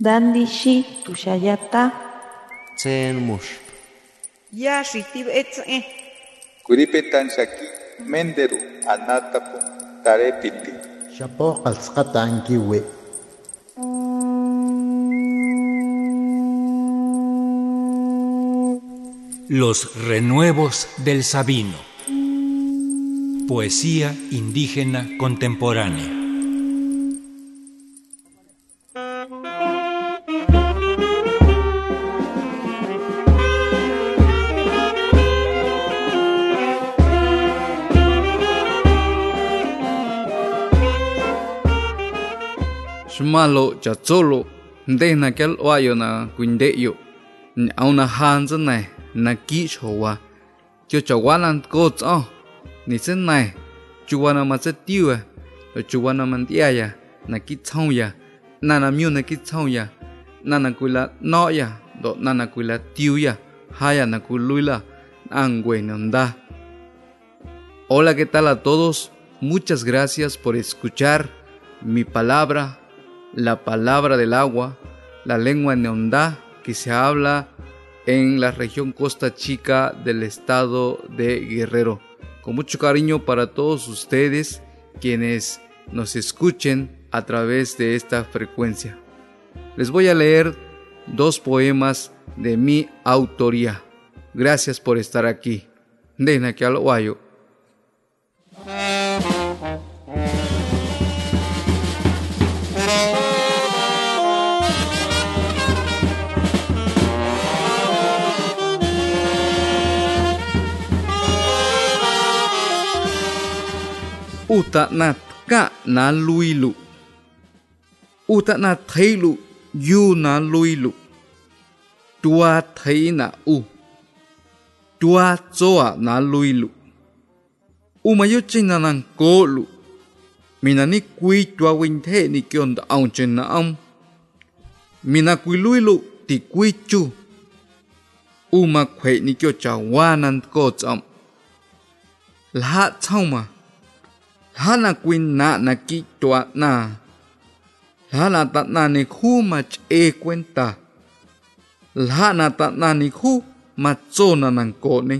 Dandishi tushayata. Tsen mush. Ya shitib etze. Kuripetan shaki menderu anatapu tarepiti. Shapo qalsqata ankiwi. Los renuevos del Sabino. Poesía indígena contemporánea. Shmalo chatsolo ndena kyal wayo na kuindeyo. Auna hanza na na ki chowa. Cho chawalan ko tso. Ni se tiwa. Lo chuwana man tiaya na ki ya. Na na myu na ki ya. Na na kuila no ya. Do na na kuila tiu ya. Haya na nonda. Hola, ¿qué tal a todos? Muchas gracias por escuchar mi palabra la palabra del agua, la lengua neondá que se habla en la región Costa Chica del estado de Guerrero. Con mucho cariño para todos ustedes quienes nos escuchen a través de esta frecuencia. Les voy a leer dos poemas de mi autoría. Gracias por estar aquí. Que uta na ka na lui lu uta na thấy lu yu na lui lu tua thấy na u tua zoa na lui lu umayo chinh na nang ko lu mina ni quy tua win the ni kion da ông chen na ông mina quy lui lu ti quy chu u ma khwe ni kyo cha wa nan ko chom la chong ma hana kuin na na ki tua na hana ta na ni khu ma che cuenta hana ta na ni khu ma cho na nan ko ni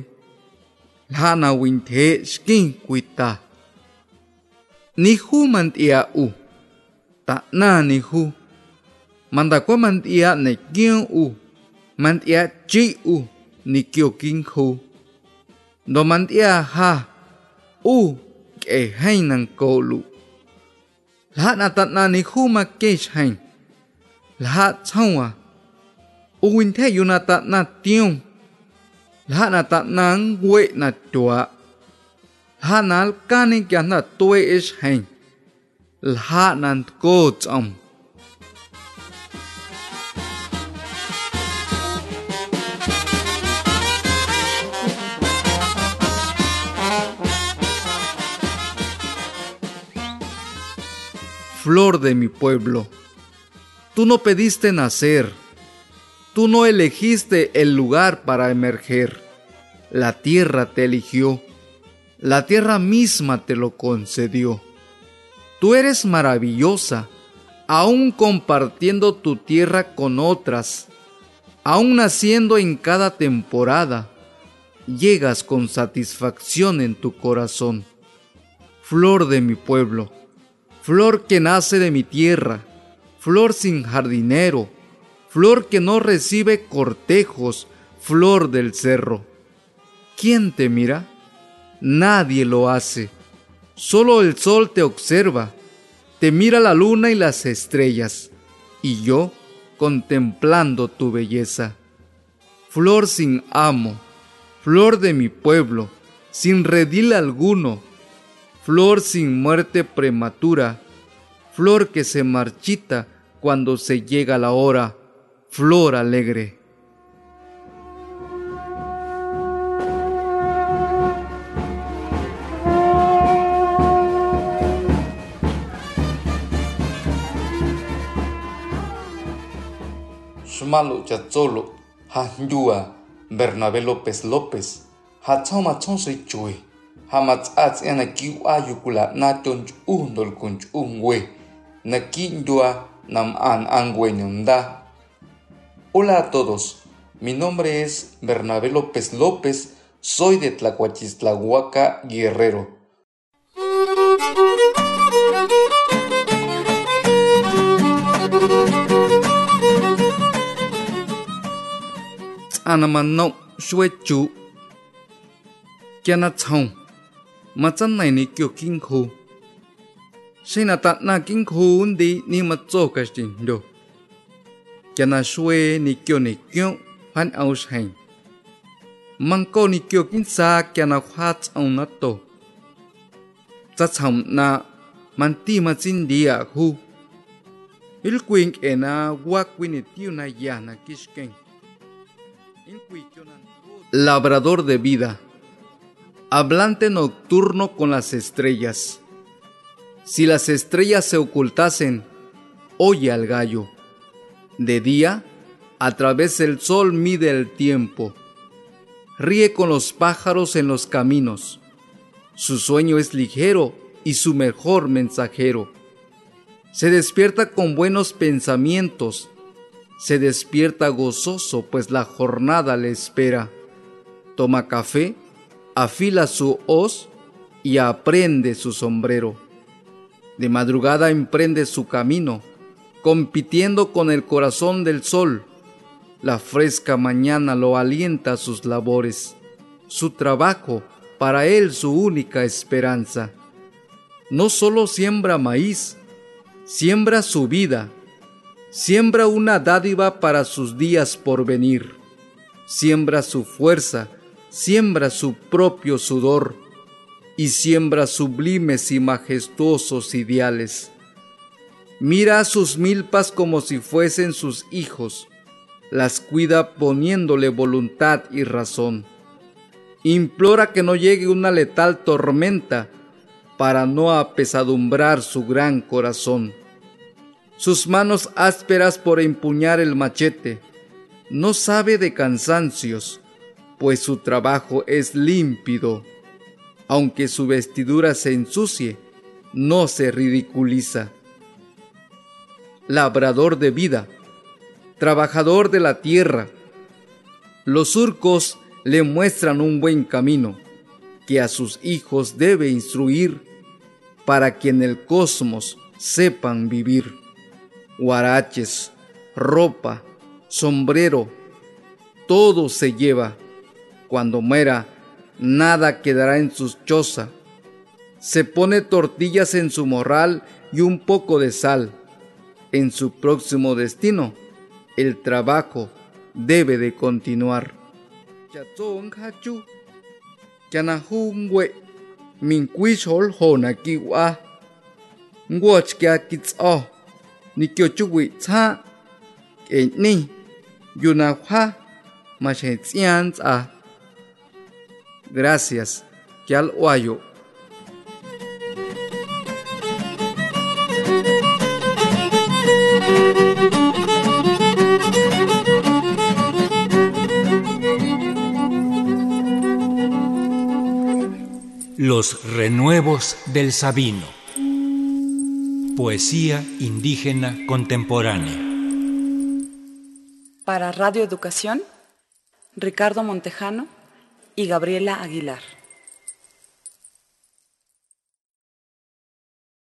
hana win thế skin kuita ni khu man tia u ta na ni khu man da ko man tia ne kyo u man tia chi u ni kyo kin khu do man tia ha u ik e hay nang cô lu, Lahat na tat na ni khu ma kech hành. Lahat chong à. Uwin thế yu na tat na tiong. Lahat na tat na nguwe na chua. Lahat na alkanin kya na tuwe ish hành. Lahat na cô chong. Flor de mi pueblo. Tú no pediste nacer, tú no elegiste el lugar para emerger, la tierra te eligió, la tierra misma te lo concedió. Tú eres maravillosa, aún compartiendo tu tierra con otras, aún naciendo en cada temporada, llegas con satisfacción en tu corazón. Flor de mi pueblo, flor que nace de mi tierra, flor sin jardinero, flor que no recibe cortejos, flor del cerro. ¿Quién te mira? Nadie lo hace. Solo el sol te observa, te mira la luna y las estrellas, y yo contemplando tu belleza. Flor sin amo, flor de mi pueblo, sin redil alguno, flor sin muerte prematura, flor que se marchita cuando se llega la hora, flor alegre. Shumalo Chatzolo, Hanjua, Bernabé López López, Chui hamats ats ena ki ayukula na tonch undol kunch ungwe na ki ndua nam an anguenyunda. Hola a todos, mi nombre es Bernabé López López, soy de Tlacuachistlahuaca, Guerrero. Anamanau shue chu. mà chân này ni kêu kinh khu. Sinh là tận na kinh khu un đi ni mà cho cái gì đâu cho na xuê ni kêu ni kêu hoàn áo hành mang cô ni kêu kinh xa cho na khoa ông nát tổ chắc chồng na man ti mà xin đi à khu. Il quỳnh em na quá quỳnh ni tiêu na ya na kishken Labrador de vida. Hablante nocturno con las estrellas. Si las estrellas se ocultasen, oye al gallo. De día, a través del sol mide el tiempo. Ríe con los pájaros en los caminos. Su sueño es ligero y su mejor mensajero. Se despierta con buenos pensamientos se despierta gozoso, pues la jornada le espera. Toma café, afila su hoz y aprende su sombrero. De madrugada emprende su camino, compitiendo con el corazón del sol. La fresca mañana lo alienta a sus labores. Su trabajo, para él su única esperanza. No solo siembra maíz, siembra su vida siembra una dádiva para sus días por venir, siembra su fuerza, siembra su propio sudor y siembra sublimes y majestuosos ideales. Mira a sus milpas como si fuesen sus hijos, las cuida poniéndole voluntad y razón. Implora que no llegue una letal tormenta para no apesadumbrar su gran corazón sus manos ásperas por empuñar el machete. No sabe de cansancios, pues su trabajo es límpido. Aunque su vestidura se ensucie, no se ridiculiza. Labrador de vida, trabajador de la tierra. Los surcos le muestran un buen camino que a sus hijos debe instruir para que en el cosmos sepan vivir guaraches, ropa, sombrero, todo se lleva. Cuando muera, nada quedará en sus choza. Se pone tortillas en su morral y un poco de sal. En su próximo destino, el trabajo debe de continuar. Gracias kyal wayo Los renuevos del Sabino. Poesía indígena contemporánea. Para Radio Educación, Ricardo Montejano y Gabriela Aguilar.